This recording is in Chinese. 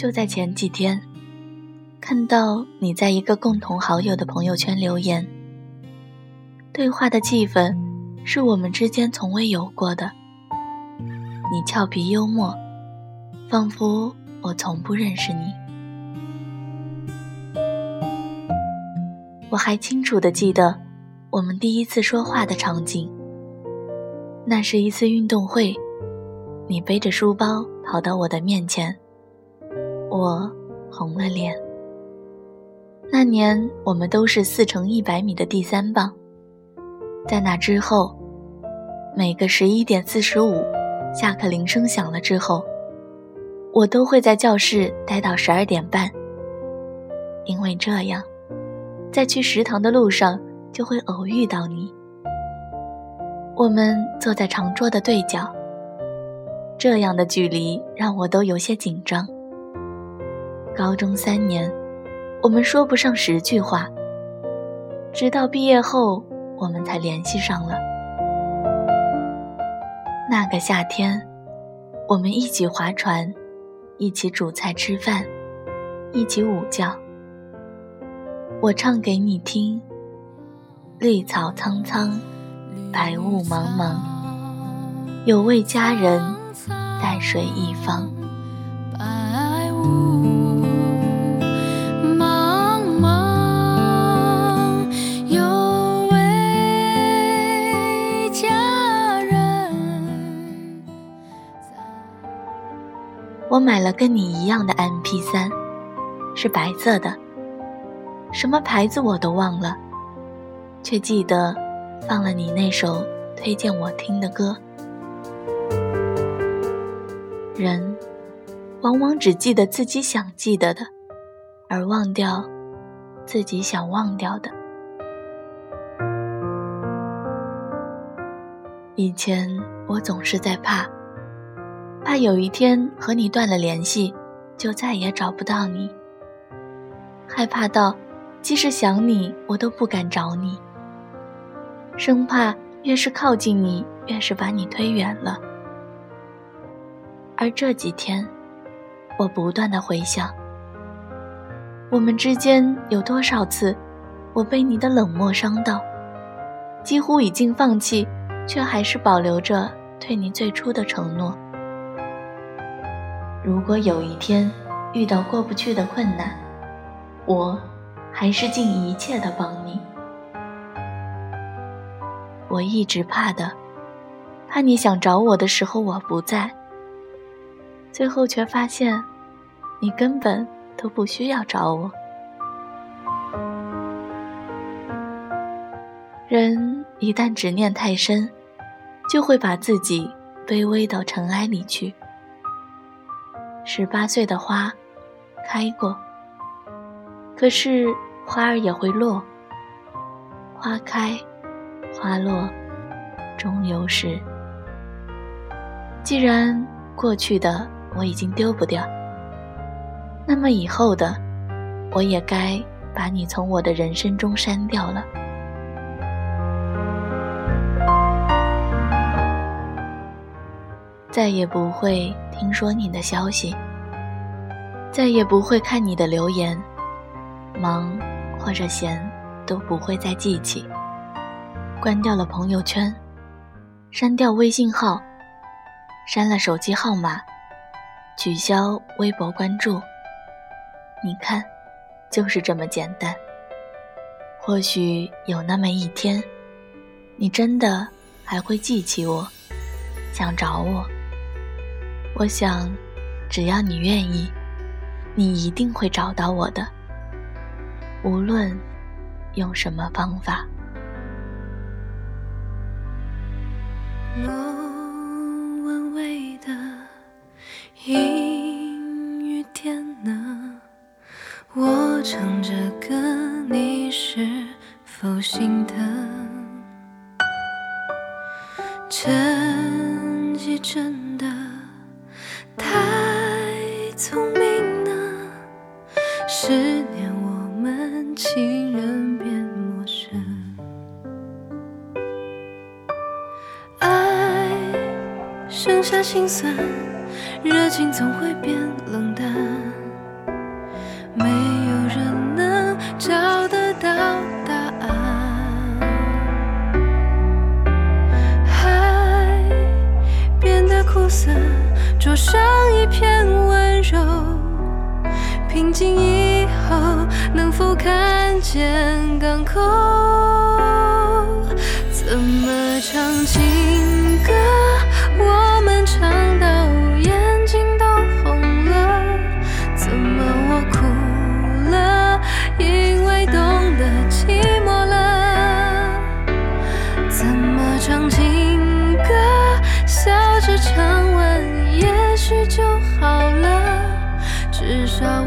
就在前几天，看到你在一个共同好友的朋友圈留言，对话的气氛是我们之间从未有过的。你俏皮幽默，仿佛我从不认识你。我还清楚的记得我们第一次说话的场景。那是一次运动会，你背着书包跑到我的面前，我红了脸。那年我们都是四乘一百米的第三棒，在那之后，每个十一点四十五，下课铃声响了之后，我都会在教室待到十二点半，因为这样，在去食堂的路上就会偶遇到你。我们坐在长桌的对角，这样的距离让我都有些紧张。高中三年，我们说不上十句话，直到毕业后，我们才联系上了。那个夏天，我们一起划船，一起煮菜吃饭，一起午觉。我唱给你听，绿草苍苍。白雾茫茫，有位佳人在水一方。白雾我买了跟你一样的 MP 三，是白色的，什么牌子我都忘了，却记得。放了你那首推荐我听的歌。人往往只记得自己想记得的，而忘掉自己想忘掉的。以前我总是在怕，怕有一天和你断了联系，就再也找不到你。害怕到，即使想你，我都不敢找你。生怕越是靠近你，越是把你推远了。而这几天，我不断的回想，我们之间有多少次，我被你的冷漠伤到，几乎已经放弃，却还是保留着对你最初的承诺。如果有一天遇到过不去的困难，我还是尽一切的帮你。我一直怕的，怕你想找我的时候我不在，最后却发现，你根本都不需要找我。人一旦执念太深，就会把自己卑微到尘埃里去。十八岁的花，开过，可是花儿也会落，花开。花落，终有时。既然过去的我已经丢不掉，那么以后的，我也该把你从我的人生中删掉了。再也不会听说你的消息，再也不会看你的留言，忙或者闲都不会再记起。关掉了朋友圈，删掉微信号，删了手机号码，取消微博关注。你看，就是这么简单。或许有那么一天，你真的还会记起我，想找我。我想，只要你愿意，你一定会找到我的，无论用什么方法。莫文蔚的阴雨天呢？我唱着歌，你是否心疼？成绩真的太聪明呢十年我们情人变陌生爱剩下心酸热情总会变冷淡。没有人能找得到答案。爱变得苦涩。桌上一片温柔。平静以后，能否看见港口？怎么唱情至少。